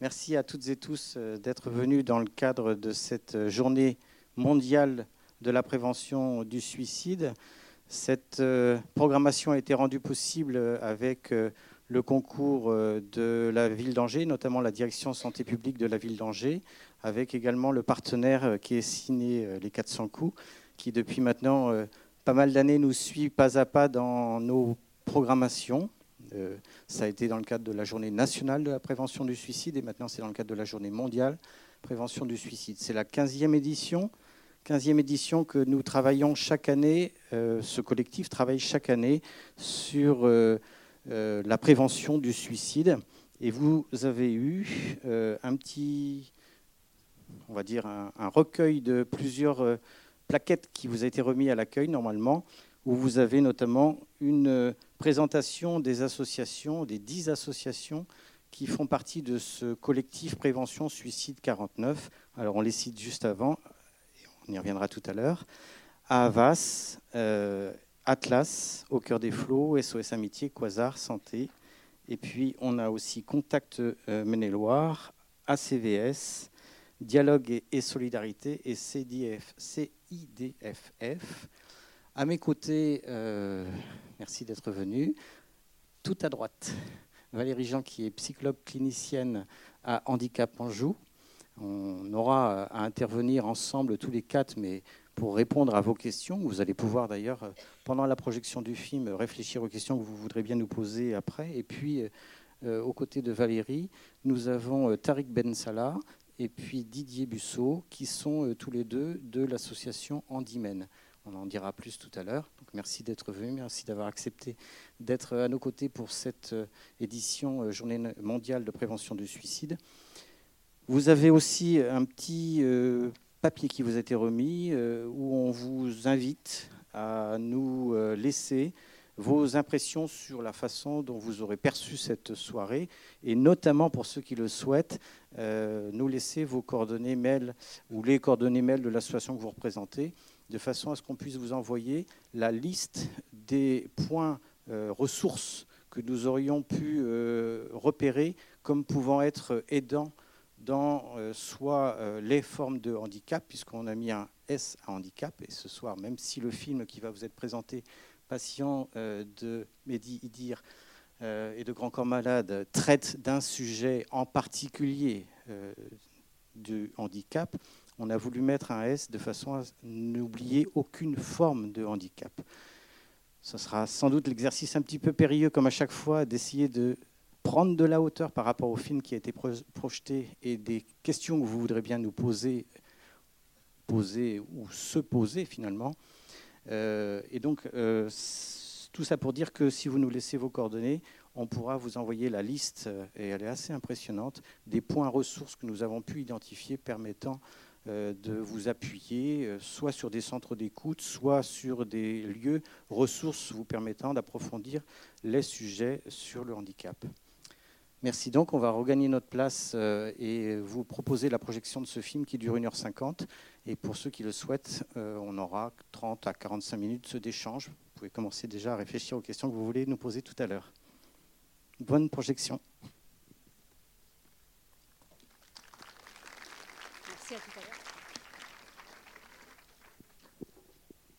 Merci à toutes et tous euh, d'être venus dans le cadre de cette euh, journée mondiale de la prévention du suicide. Cette euh, programmation a été rendue possible avec le concours de la ville d'Angers, notamment la direction santé publique de la ville d'Angers, avec également le partenaire qui est signé les 400 coups, qui depuis maintenant pas mal d'années nous suit pas à pas dans nos programmations. Euh, ça a été dans le cadre de la journée nationale de la prévention du suicide et maintenant c'est dans le cadre de la journée mondiale prévention du suicide. C'est la 15e édition, 15e édition que nous travaillons chaque année, euh, ce collectif travaille chaque année sur euh, la prévention du suicide. Et vous avez eu un petit, on va dire, un, un, recueil de plusieurs plaquettes qui vous a été remis à l'accueil normalement, où vous avez notamment une présentation des associations, des dix associations qui font partie de ce collectif Prévention Suicide 49. Alors on les cite juste avant, on y reviendra tout à l'heure. Avas, euh, Atlas, Au cœur des flots, SOS Amitié, Quasar, Santé. Et puis on a aussi Contact euh, ACVS, Dialogue et, Solidarité et CIDFF. À mes côtés, euh, merci d'être venu. Tout à droite, Valérie Jean, qui est psychologue clinicienne à Handicap Anjou. On aura à intervenir ensemble tous les quatre, mais pour répondre à vos questions. Vous allez pouvoir d'ailleurs, pendant la projection du film, réfléchir aux questions que vous voudrez bien nous poser après. Et puis, euh, aux côtés de Valérie, nous avons euh, Tariq Ben Salah et puis Didier Busseau, qui sont tous les deux de l'association Handymen. On en dira plus tout à l'heure. Merci d'être venu, merci d'avoir accepté d'être à nos côtés pour cette euh, édition euh, Journée mondiale de prévention du suicide. Vous avez aussi un petit euh, papier qui vous a été remis où on vous invite à nous laisser vos impressions sur la façon dont vous aurez perçu cette soirée et notamment pour ceux qui le souhaitent, nous laisser vos coordonnées mail ou les coordonnées mail de l'association que vous représentez de façon à ce qu'on puisse vous envoyer la liste des points euh, ressources que nous aurions pu euh, repérer comme pouvant être aidants dans euh, soit les formes de handicap, puisqu'on a mis un S à handicap, et ce soir, même si le film qui va vous être présenté, Patient de Mehdi Idir et de Grand Corps Malade, traite d'un sujet en particulier du handicap, on a voulu mettre un S de façon à n'oublier aucune forme de handicap. Ce sera sans doute l'exercice un petit peu périlleux, comme à chaque fois, d'essayer de prendre de la hauteur par rapport au film qui a été projeté et des questions que vous voudrez bien nous poser, poser ou se poser finalement. Euh, et donc, euh, tout ça pour dire que si vous nous laissez vos coordonnées, on pourra vous envoyer la liste, et elle est assez impressionnante, des points ressources que nous avons pu identifier permettant euh, de vous appuyer euh, soit sur des centres d'écoute, soit sur des lieux, ressources vous permettant d'approfondir les sujets sur le handicap. Merci donc, on va regagner notre place euh, et vous proposer la projection de ce film qui dure 1h50. Et pour ceux qui le souhaitent, on aura 30 à 45 minutes d'échange. Vous pouvez commencer déjà à réfléchir aux questions que vous voulez nous poser tout à l'heure. Bonne projection. Merci à tout à l'heure.